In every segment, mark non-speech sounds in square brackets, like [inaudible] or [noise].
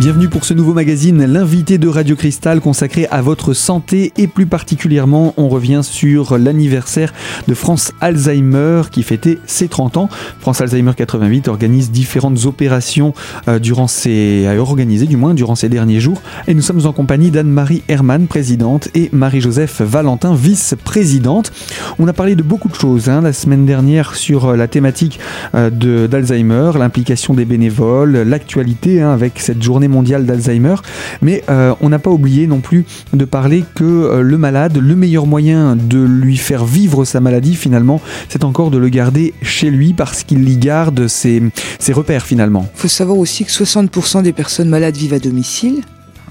Bienvenue pour ce nouveau magazine, l'invité de Radio Cristal consacré à votre santé et plus particulièrement on revient sur l'anniversaire de France Alzheimer qui fêtait ses 30 ans. France Alzheimer 88 organise différentes opérations euh, durant ces, a organisé du moins durant ces derniers jours et nous sommes en compagnie d'Anne-Marie Hermann, présidente et Marie-Joseph Valentin, vice-présidente. On a parlé de beaucoup de choses hein, la semaine dernière sur euh, la thématique euh, d'Alzheimer, l'implication des bénévoles, l'actualité hein, avec cette journée mondiale d'Alzheimer. Mais euh, on n'a pas oublié non plus de parler que euh, le malade, le meilleur moyen de lui faire vivre sa maladie finalement, c'est encore de le garder chez lui parce qu'il y garde ses, ses repères finalement. Il faut savoir aussi que 60% des personnes malades vivent à domicile.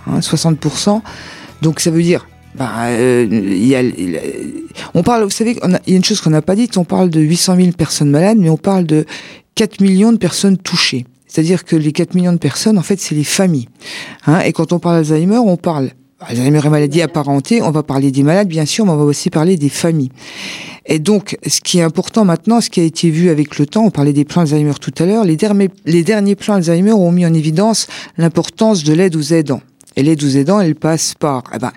Hein, 60%. Donc ça veut dire bah, euh, on parle, vous savez, il y a une chose qu'on n'a pas dite, on parle de 800 000 personnes malades, mais on parle de 4 millions de personnes touchées. C'est-à-dire que les 4 millions de personnes, en fait, c'est les familles. Hein, et quand on parle d'Alzheimer, on parle Alzheimer et maladie apparentée, on va parler des malades, bien sûr, mais on va aussi parler des familles. Et donc, ce qui est important maintenant, ce qui a été vu avec le temps, on parlait des plans Alzheimer tout à l'heure, les, derniers, les derniers plans Alzheimer ont mis en évidence l'importance de l'aide aux aidants. Et l'aide aux aidants, elle passe par... Eh ben,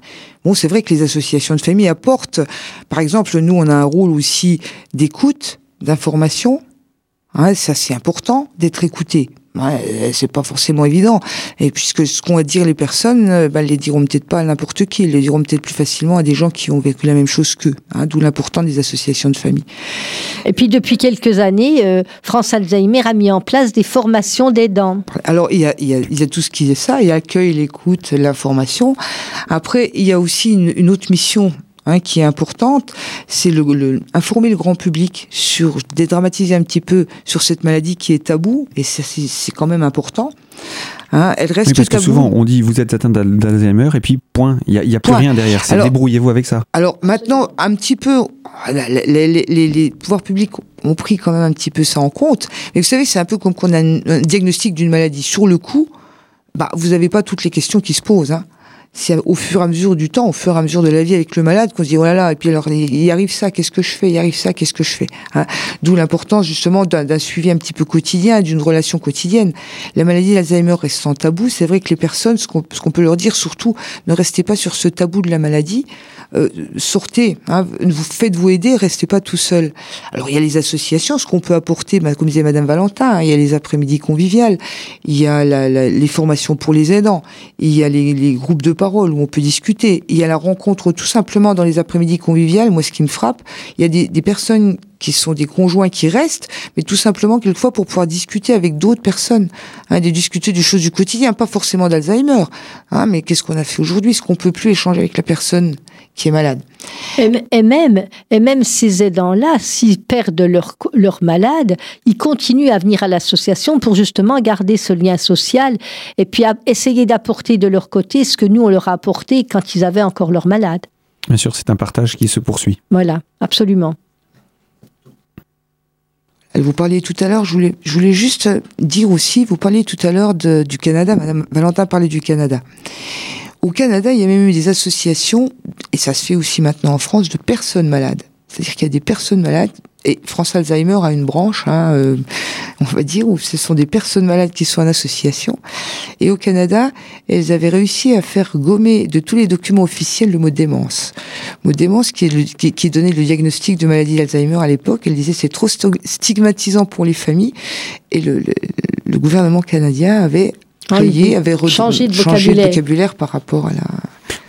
bon, c'est vrai que les associations de famille apportent... Par exemple, nous, on a un rôle aussi d'écoute, d'information. Hein, ça, c'est important d'être écouté. Ouais, c'est pas forcément évident. Et puisque ce qu'ont à dire les personnes, euh, bah, les diront peut-être pas à n'importe qui, ils les diront peut-être plus facilement à des gens qui ont vécu la même chose qu'eux. Hein, D'où l'important des associations de famille. Et puis depuis quelques années, euh, France Alzheimer a mis en place des formations d'aidants. Alors il y, a, il, y a, il y a tout ce qui est ça, il y a l'accueil, l'écoute, l'information. Après, il y a aussi une, une autre mission Hein, qui est importante, c'est le, le, informer le grand public sur, dédramatiser un petit peu sur cette maladie qui est tabou, et c'est quand même important. Hein, elle reste oui, parce tabou. que souvent on dit vous êtes atteint d'Alzheimer et puis point, il n'y a, plus point. rien derrière. Débrouillez-vous avec ça. Alors maintenant, un petit peu, les, les, les, les, pouvoirs publics ont pris quand même un petit peu ça en compte. Mais vous savez, c'est un peu comme qu'on a un, un diagnostic d'une maladie. Sur le coup, bah, vous n'avez pas toutes les questions qui se posent. Hein c'est au fur et à mesure du temps, au fur et à mesure de la vie avec le malade qu'on se dit oh là là et puis alors il arrive ça, qu'est-ce que je fais Il arrive ça, qu'est-ce que je fais hein. D'où l'importance justement d'un suivi un petit peu quotidien, d'une relation quotidienne. La maladie d'Alzheimer restant tabou, c'est vrai que les personnes, ce qu'on qu peut leur dire surtout, ne restez pas sur ce tabou de la maladie, euh, sortez, hein, vous faites-vous aider, restez pas tout seul. Alors il y a les associations, ce qu'on peut apporter, comme disait Madame Valentin, hein, il y a les après-midi conviviales, il y a la, la, les formations pour les aidants, il y a les, groupes de parole où on peut discuter. Il y a la rencontre tout simplement dans les après-midi conviviales. Moi, ce qui me frappe, il y a des personnes qui sont des conjoints qui restent, mais tout simplement quelquefois pour pouvoir discuter avec d'autres personnes, hein, de discuter des choses du quotidien, pas forcément d'Alzheimer, hein, mais qu'est-ce qu'on a fait aujourd'hui, est-ce qu'on peut plus échanger avec la personne qui est malade? Et, et même, et même ces aidants-là, s'ils perdent leur, leur malade, ils continuent à venir à l'association pour justement garder ce lien social et puis à essayer d'apporter de leur côté ce que nous on leur a apporté quand ils avaient encore leur malade. Bien sûr, c'est un partage qui se poursuit. Voilà, absolument. Vous parliez tout à l'heure, je voulais, je voulais juste dire aussi, vous parliez tout à l'heure du Canada, Madame Valentin parlait du Canada. Au Canada, il y a même eu des associations, et ça se fait aussi maintenant en France, de personnes malades. C'est-à-dire qu'il y a des personnes malades et France Alzheimer a une branche, hein, euh, on va dire, où ce sont des personnes malades qui sont en association. Et au Canada, elles avaient réussi à faire gommer de tous les documents officiels le mot démence. Le mot démence qui, est le, qui, qui donnait le diagnostic de maladie d'Alzheimer à l'époque. Elle disait c'est trop stigmatisant pour les familles. Et le, le, le gouvernement canadien avait créé, avait changé de, changé de vocabulaire par rapport à la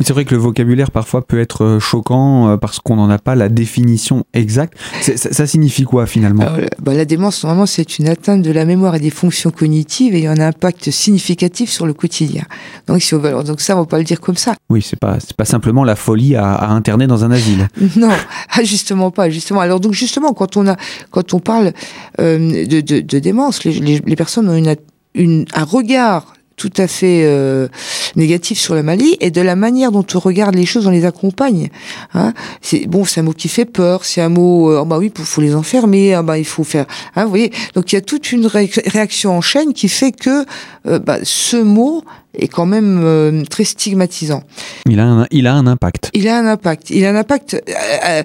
c'est vrai que le vocabulaire parfois peut être euh, choquant parce qu'on n'en a pas la définition exacte. Ça, ça, signifie quoi finalement? Euh, bah, La démence, normalement, c'est une atteinte de la mémoire et des fonctions cognitives et a un impact significatif sur le quotidien. Donc, si on veut, donc ça, on va pas le dire comme ça. Oui, c'est pas, pas simplement la folie à, à, interner dans un asile. [laughs] non, ah, justement pas, justement. Alors donc justement, quand on a, quand on parle euh, de, de, de, démence, les, les, les personnes ont une, une, un regard tout à fait euh, négatif sur la Mali et de la manière dont on regarde les choses, on les accompagne. Hein c'est bon, c'est un mot qui fait peur, c'est un mot, euh, bah oui, il faut les enfermer, hein, bah il faut faire, hein, vous voyez. Donc il y a toute une ré réaction en chaîne qui fait que euh, bah, ce mot est quand même euh, très stigmatisant. Il a un, il a un impact. Il a un impact. Il a un impact. Euh,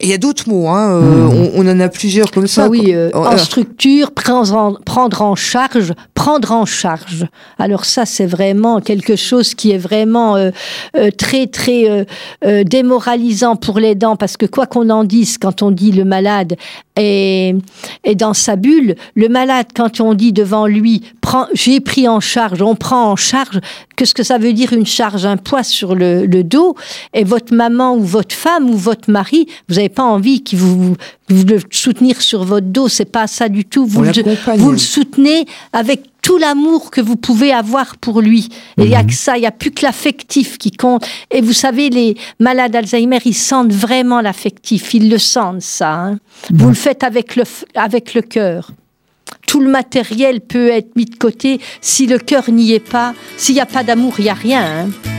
il y a d'autres mots, hein, euh, Mmh. on, on en a plusieurs comme ça. Ah oui, euh, Oh, en euh, structure, prendre en, prendre en charge, prendre en charge. Alors ça, c'est vraiment quelque chose qui est vraiment euh, euh, très, très euh, euh, démoralisant pour les dents, parce que quoi qu'on en dise, quand on dit le malade est, est dans sa bulle, le malade, quand on dit devant lui, j'ai pris en charge, on prend en charge, qu'est-ce que ça veut dire une charge, un poids sur le, le dos, et votre maman ou votre femme ou votre mari, vous n'avez pas envie qu'il vous, vous le soutenir sur votre dos, c'est pas ça du tout. Vous, On le, vous le soutenez avec tout l'amour que vous pouvez avoir pour lui. Il n'y a que ça, il n'y a plus que l'affectif qui compte. Et vous savez, les malades d'Alzheimer, ils sentent vraiment l'affectif, ils le sentent ça. hein. Vous le faites avec le, avec le cœur. Tout le matériel peut être mis de côté. Si le cœur n'y est pas, s'il n'y a pas d'amour, il n'y a rien. hein.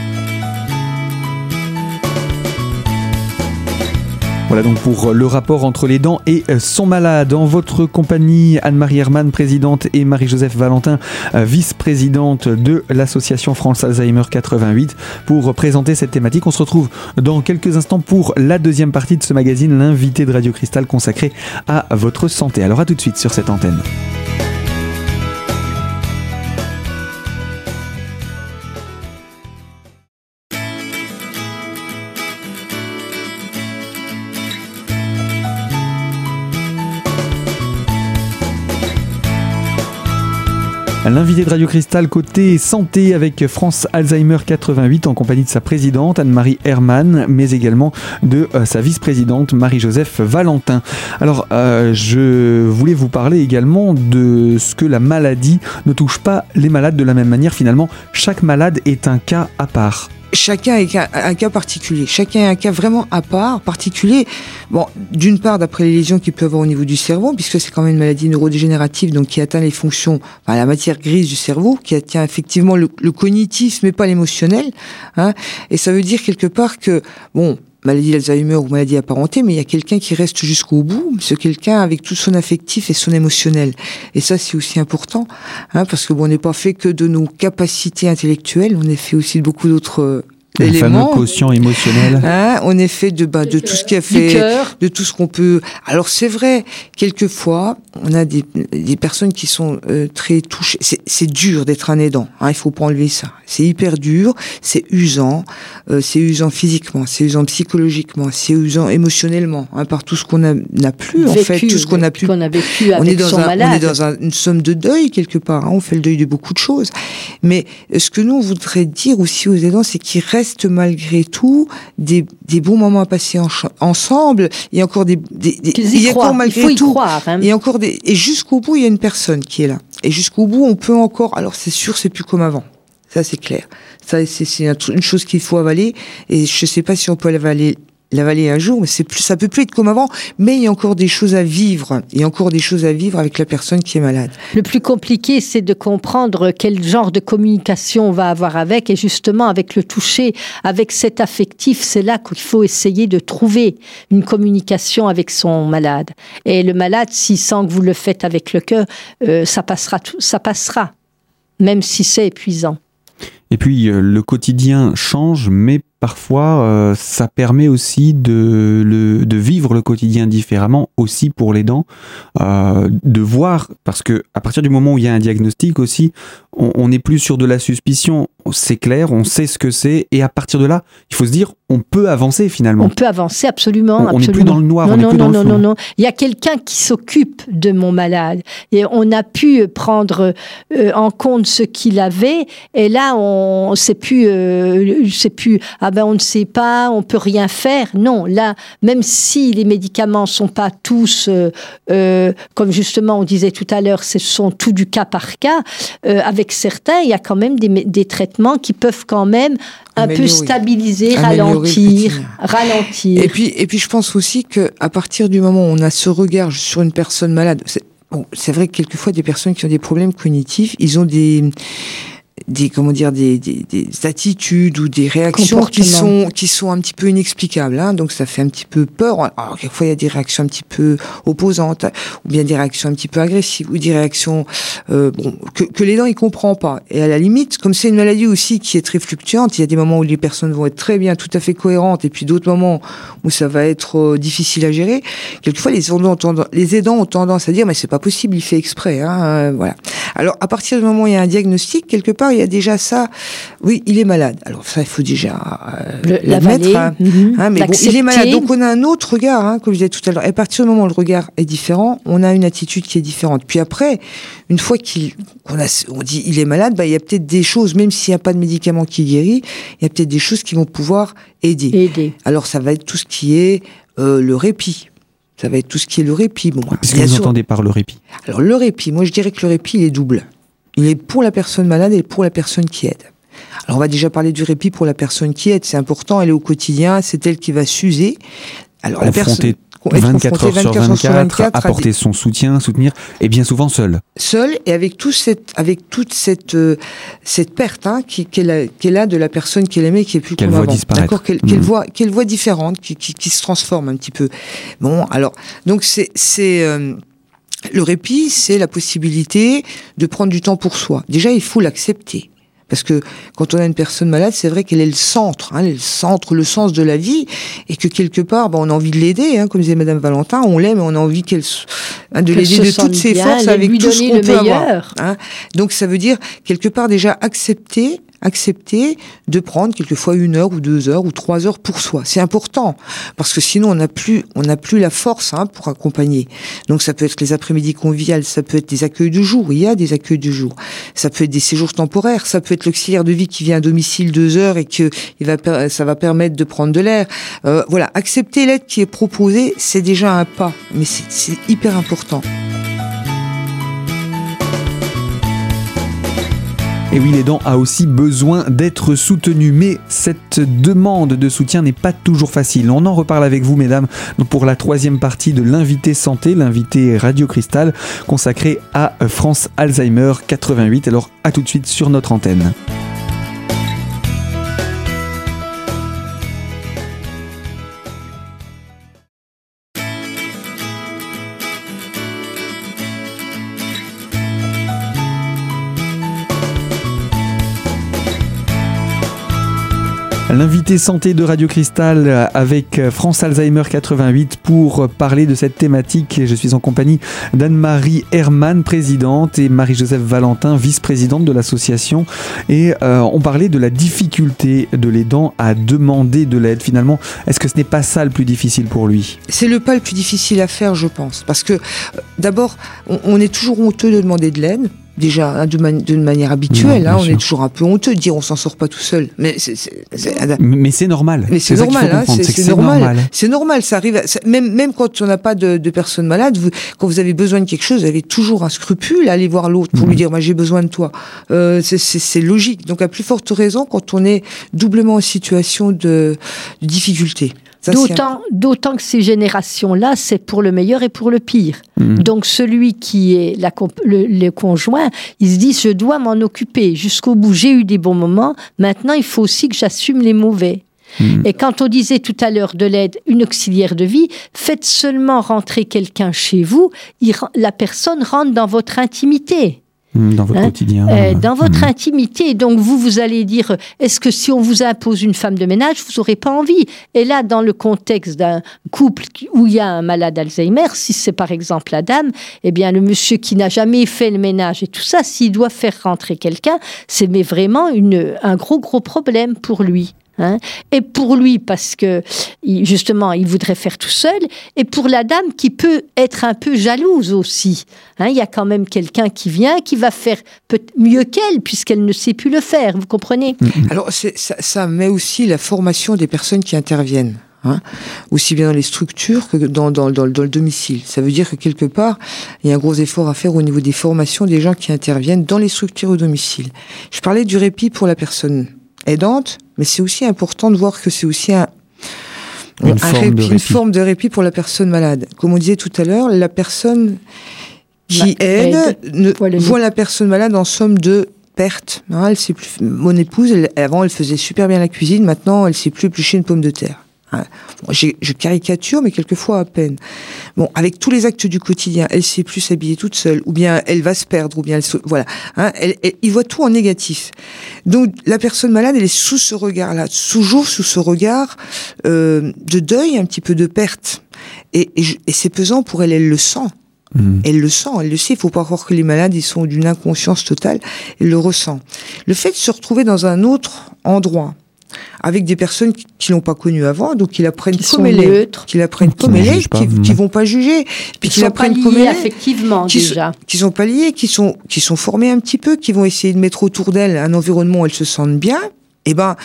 Voilà donc pour le rapport entre les dents et euh, son malade. En votre compagnie, Anne-Marie Hermann, présidente, et Marie-Joseph Valentin, euh, vice-présidente de l'association France Alzheimer 88, pour présenter cette thématique. On se retrouve dans quelques instants pour la deuxième partie de ce magazine, l'invité de Radio Cristal consacré à votre santé. Alors à tout de suite sur cette antenne. L'invité de Radio Cristal côté santé avec France Alzheimer 88 en compagnie de sa présidente Anne-Marie Hermann, mais également de euh, sa vice-présidente Marie-Joseph Valentin. Alors, euh, je voulais vous parler également de ce que la maladie ne touche pas les malades de la même manière. Finalement, chaque malade est un cas à part. Chacun est un, cas particulier. Chacun est un cas vraiment à part, particulier. Bon, d'une part, d'après les lésions qu'il peut avoir au niveau du cerveau, puisque c'est quand même une maladie neurodégénérative, donc qui atteint les fonctions, enfin, la matière grise du cerveau, qui atteint effectivement le, le cognitif, mais pas l'émotionnel. Hein, et ça veut dire quelque part que, bon, maladie d'Alzheimer ou maladie apparentée, mais il y a quelqu'un qui reste jusqu'au bout, ce quelqu'un avec tout son affectif et son émotionnel. Et ça, c'est aussi important, hein, parce que bon, on n'est pas fait que de nos capacités intellectuelles, on est fait aussi de beaucoup d'autres Le fameux éléments. quotient émotionnel. Hein, on est fait de, bah, de tout ce qui a fait, de tout ce qu'on peut. Alors c'est vrai, quelquefois, on a des, des personnes qui sont euh, très touchées. C'est- C'est dur d'être un aidant. Hein, il faut pas enlever ça. C'est hyper dur, c'est usant, euh, c'est usant physiquement, c'est usant psychologiquement, c'est usant émotionnellement, hein, par tout ce qu'on a- n'a plus en fait, tout ce qu'on a pu qu'on a vécu on est dans, son un, malade. on est dans un- une somme de deuil quelque part. hein. On fait le deuil de beaucoup de choses. Mais euh, ce que nous on voudrait dire aussi aux aidants, c'est qu'il reste malgré tout des, des bons moments à passer en ensemble. Il y a encore des, des, il y a encore Il malgré faut y tout. croire. hein. Encore des et jusqu'au bout il y a une personne qui est là. Et jusqu'au bout on peut encore. Alors c'est sûr c'est plus comme avant. Ça c'est clair. Ça c'est une chose qu'il faut avaler. Et je sais pas si on peut l'avaler l'avaler un jour, mais c'est plus, ça peut plus être comme avant, mais il y a encore des choses à vivre. Il y a encore des choses à vivre avec la personne qui est malade. Le plus compliqué, c'est de comprendre quel genre de communication on va avoir avec, et justement avec le toucher, avec cet affectif, c'est là qu'il faut essayer de trouver une communication avec son malade. Et le malade, s'il sent que vous le faites avec le cœur, euh, ça passera, tout- ça passera, même si c'est épuisant. Et puis euh, le quotidien change, mais parfois euh, ça permet aussi de, vivre le quotidien différemment, aussi pour les dents, euh, de voir, parce que à partir du moment où il y a un diagnostic aussi, on on n'est plus sur de la suspicion, c'est clair, on sait ce que c'est, et à partir de là, il faut se dire, on peut avancer finalement. On peut avancer absolument. On- on n'est plus dans le noir, non, on n'est non, plus dans non, le non, non, non. Il y a quelqu'un qui s'occupe de mon malade. Et on a pu prendre euh, en compte ce qu'il avait. Et là, on sait plus, euh, c'est plus, ah ben on ne sait pas, on peut rien faire. Non, là, même si les médicaments sont pas tous, euh, euh, comme justement on disait tout à l'heure, ce sont tout du cas par cas. euh, avec certains, il y a quand même des, des traitements qui peuvent quand même un peu stabiliser, Améliorer le ralentir. Et puis, et puis, je pense aussi que à partir du moment où on a ce regard sur une personne malade, c'est bon, c'est vrai que quelquefois des personnes qui ont des problèmes cognitifs, ils ont des des comment dire des, des, des, attitudes ou des réactions qui sont qui sont un petit peu inexplicables hein, donc ça fait un petit peu peur. Alors quelquefois il y a des réactions un petit peu opposantes ou bien des réactions un petit peu agressives ou des réactions euh, bon que, que les dents il comprend pas. Et à la limite comme c'est une maladie aussi qui est très fluctuante il y a des moments où les personnes vont être très bien tout à fait cohérentes et puis d'autres moments où ça va être euh, difficile à gérer. Quelquefois les aidants ont tendance, les aidants ont tendance à dire mais c'est pas possible il fait exprès hein, euh, voilà. Alors à partir du moment où il y a un diagnostic quelque part il y a déjà ça. Oui, il est malade. Alors ça, il faut déjà euh, l'admettre. Hein. Mhm. Hein, mais bon, il est malade. Donc on a un autre regard, hein, comme je disais tout à l'heure. Et à partir du moment où le regard est différent, on a une attitude qui est différente. Puis après, une fois qu'il on, a, on dit il est malade, bah, il y a peut-être des choses, même s'il n'y a pas de médicament qui guérit, il y a peut-être des choses qui vont pouvoir aider. aider. Alors ça va être tout ce qui est euh, le répit. Ça va être tout ce qui est le répit. Bon, Qu'est-ce que vous entendez par le répit Alors le répit, moi je dirais que le répit il est double. Il est pour la personne malade et pour la personne qui aide. Alors on va déjà parler du répit pour la personne qui aide, c'est important, elle est au quotidien, c'est elle qui va s'user. Alors la personne 24 heures, sur 24, apporter son soutien, soutenir, et bien souvent seule. Seule et avec tout cette, avec toute cette euh, cette perte hein, qu'elle a, a, de la personne qu'elle aimait, qui est plus qu'elle voit disparaître, qu'elle mmh. voit qu'elle voit différente, qui, qui, qui, se transforme un petit peu. Bon, alors donc c'est c'est euh, le répit, c'est la possibilité de prendre du temps pour soi. Déjà, il faut l'accepter. Parce que quand on a une personne malade, c'est vrai qu'elle est le centre, hein, le centre, le sens de la vie, et que quelque part, ben, on a envie de l'aider, hein, comme disait Madame Valentin, on l'aime, on a envie qu'elle, hein, de l'aider de toutes ses forces avec tout ce qu'on peut avoir. Hein. Donc ça veut dire quelque part déjà accepter accepter de prendre quelquefois une heure ou deux heures ou trois heures pour soi. C'est important parce que sinon on n'a plus on n'a plus la force hein, pour accompagner. Donc ça peut être les après-midi conviviales, ça peut être des accueils du jour. Il y a des accueils du jour. Ça peut être des séjours temporaires. Ça peut être l'auxiliaire de vie qui vient à domicile deux heures et que il va ça va permettre de prendre de l'air. Euh, voilà, accepter l'aide qui est proposée, c'est déjà un pas, mais c'est hyper important. Et oui, l'aidant a aussi besoin d'être soutenu, mais cette demande de soutien n'est pas toujours facile. On en reparle avec vous, mesdames, pour la troisième partie de l'invité santé, l'invité Radio Cristal, consacré à France Alzheimer 88. Alors, à tout de suite sur notre antenne. L'invité santé de Radio Cristal avec France Alzheimer 88 pour parler de cette thématique. Je suis en compagnie d'Anne-Marie Hermann, présidente, et Marie-Joseph Valentin, vice-présidente de l'association. Et euh, on parlait de la difficulté de l'aidant à demander de l'aide. Finalement, est-ce que ce n'est pas ça le plus difficile pour lui? C'est le pas le plus difficile à faire, je pense. Parce que euh, d'abord, on est toujours honteux de demander de l'aide déjà hein, d'une manière habituelle. Hein, on est toujours un peu honteux de dire on s'en sort pas tout seul. Mais c'est mais c'est normal. Mais c'est normal. Hein, c'est normal. C'est normal. Ça arrive. même même quand on n'a pas de, de personnes malades, vous, quand vous avez besoin de quelque chose, vous avez toujours un scrupule à aller voir l'autre pour lui dire moi j'ai besoin de toi. Euh, c'est logique. Donc à plus forte raison quand on est doublement en situation de, de difficulté. D'autant, d'autant que ces générations-là, c'est pour le meilleur et pour le pire. Mhm. Donc celui qui est la, le, conjoint, il se dit je dois m'en occuper jusqu'au bout. J'ai eu des bons moments. Maintenant, il faut aussi que j'assume les mauvais. Mhm. Et quand on disait tout à l'heure de l'aide, une auxiliaire de vie, faites seulement rentrer quelqu'un chez vous, la personne rentre dans votre intimité. Dans votre hein quotidien. Euh, dans votre mmh. intimité. Donc vous, vous allez dire, est-ce que si on vous impose une femme de ménage, vous n'aurez pas envie? Et là, dans le contexte d'un couple où il y a un malade Alzheimer, si c'est par exemple la dame, eh bien le monsieur qui n'a jamais fait le ménage et tout ça, s'il doit faire rentrer quelqu'un, c'est mais vraiment une, un gros gros problème pour lui. Hein. et pour lui, parce que justement, il voudrait faire tout seul, et pour la dame qui peut être un peu jalouse aussi. Hein. il y a quand même quelqu'un qui vient, qui va faire mieux qu'elle, puisqu'elle ne sait plus le faire, vous comprenez? Alors, ça, ça met aussi la formation des personnes qui interviennent. Hein, aussi bien dans les structures que dans, dans, dans, le domicile. Ça veut dire que quelque part, il y a un gros effort à faire au niveau des formations des gens qui interviennent dans les structures au domicile. Je parlais du répit pour la personne aidante, mais c'est aussi important de voir que c'est aussi un, une, forme de répit pour la personne malade. Comme on disait tout à l'heure, la personne qui aide, ne, voit la personne malade en somme de perte. Hein, elle sait plus. Mon épouse, avant, elle faisait super bien la cuisine. Maintenant, elle sait plus éplucher une pomme de terre. Hein. je caricature, mais quelquefois à peine. Bon, avec tous les actes du quotidien, elle sait plus s'habiller toute seule, ou bien elle va se perdre, ou bien elle se, voilà. Hein, elle, il voit tout en négatif. Donc la personne malade, elle est sous ce regard-là, toujours sous ce regard euh, de deuil, un petit peu de perte. Et, et c'est pesant pour elle, elle le sent. Mm. Elle le sent, elle le sait. Il faut pas croire que les malades, ils sont d'une inconscience totale. Elle le ressent. Le fait de se retrouver dans un autre endroit, avec des personnes qui, l'ont pas connu avant, donc qui l'apprennent comme elle est, qui l'apprennent comme elle est, qui, qui, vont pas juger, puis qui l'apprennent comme elle effectivement qui déjà, qui sont pas liés, qui sont qui sont formés un petit peu, qui vont essayer de mettre autour d'elle un environnement où elle se sente bien. Et eh ben,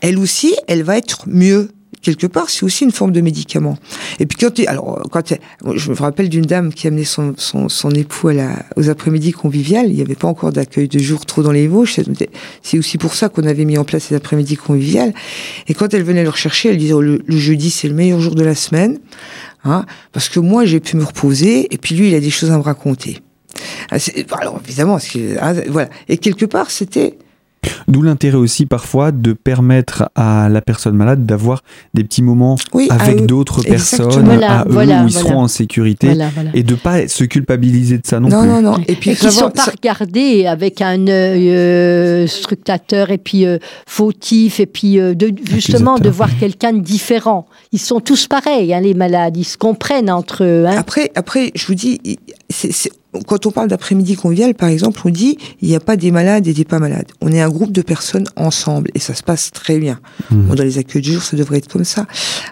elle aussi, elle va être mieux quelque part, c'est aussi une forme de médicament. Et puis quand, alors quand je me rappelle d'une dame qui amenait son, son, son époux à la, aux après-midi conviviales. Il n'y avait pas encore d'accueil de jour trop dans les Vosges. C'est aussi pour ça qu'on avait mis en place les après-midi conviviales. Et quand elle venait le rechercher, elle disait oh, le, jeudi c'est le meilleur jour de la semaine, hein, parce que moi j'ai pu me reposer et puis lui il a des choses à me raconter. Ah, alors évidemment, ah, voilà. Et quelque part c'était D'où l'intérêt aussi parfois de permettre à la personne malade d'avoir des petits moments avec d'autres personnes à eux où ils seront en sécurité et de pas se culpabiliser de ça non, plus. Non, non, Et puis qui ne sont pas regardés avec un œil euh, scrutateur et puis euh, fautif et puis euh, de, justement de voir quelqu'un de différent. Ils sont tous pareils, hein, les malades. Ils se comprennent entre eux. Hein. Après, après, je vous dis, c'est quand on parle d'après-midi convivial, par exemple, on dit il n'y a pas des malades et des pas malades. On est un groupe de personnes ensemble et ça se passe très bien. Mmh. dans les accueils du jour, ça devrait être comme ça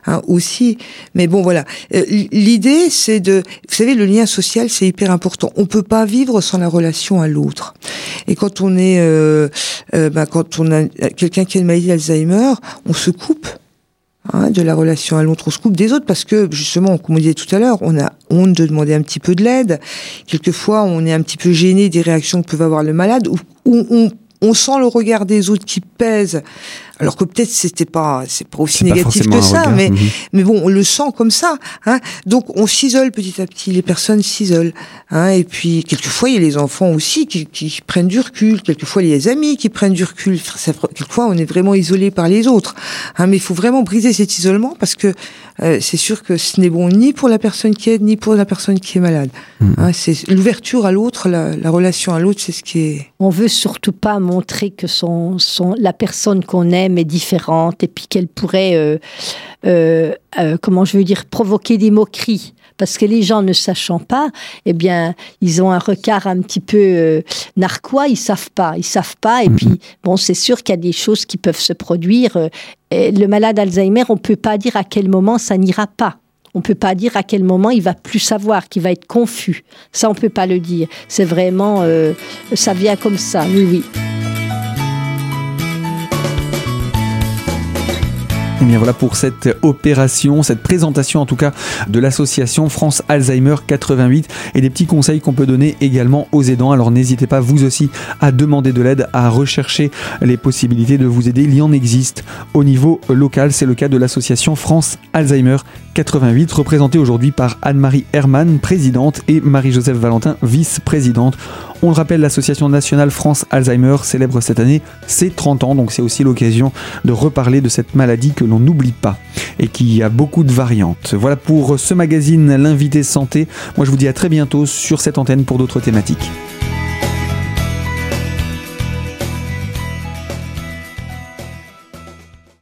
hein, aussi. Mais bon, voilà. Euh, l'idée, c'est de, vous savez, le lien social, c'est hyper important. On peut pas vivre sans la relation à l'autre. Et quand on est, euh, euh, bah, quand on a quelqu'un qui a une maladie d'Alzheimer, on se coupe Hein, de la relation à se coupe des autres parce que justement, comme on disait tout à l'heure, on a honte de demander un petit peu de l'aide. Quelquefois, on est un petit peu gêné des réactions que peut avoir le malade ou, on, on sent le regard des autres qui pèse alors que peut-être c'était pas c'est pas aussi négatif que ça, mais mhm. mais bon, on le sent comme ça. Hein. Donc on s'isole petit à petit, les personnes s'isolent. Hein. Et puis quelquefois il y a les enfants aussi qui, qui prennent du recul. Quelquefois il y a les amis qui prennent du recul. Quelquefois on est vraiment isolé par les autres. Hein. Mais il faut vraiment briser cet isolement parce que euh, c'est sûr que ce n'est bon ni pour la personne qui aide ni pour la personne qui est malade. Mhm. Hein. C'est l'ouverture à l'autre, la, la, relation à l'autre, c'est ce qui est. On veut surtout pas montrer que son, son la personne qu'on aime mais différente et puis qu'elle pourrait, euh, euh, euh, comment je veux dire, provoquer des moqueries. Parce que les gens ne sachant pas, eh bien, ils ont un regard un petit peu narquois, ils savent pas, ils savent pas. Et puis, bon, c'est sûr qu'il y a des choses qui peuvent se produire. le malade Alzheimer, on peut pas dire à quel moment ça n'ira pas. On peut pas dire à quel moment il va plus savoir, qu'il va être confus. Ça, on peut pas le dire. C'est vraiment, ça vient comme ça. Oui, oui. Et eh bien voilà pour cette opération, cette présentation en tout cas de l'association France Alzheimer 88 et des petits conseils qu'on peut donner également aux aidants. Alors n'hésitez pas vous aussi à demander de l'aide, à rechercher les possibilités de vous aider. Il y en existe au niveau local. C'est le cas de l'association France Alzheimer 88, représentée aujourd'hui par Anne-Marie Hermann, présidente, et Marie-Joseph Valentin, vice-présidente. On le rappelle, l'association nationale France Alzheimer célèbre cette année ses 30 ans, donc c'est aussi l'occasion de reparler de cette maladie que l'on n'oublie pas et qui a beaucoup de variantes. Voilà pour ce magazine L'invité santé. Moi je vous dis à très bientôt sur cette antenne pour d'autres thématiques.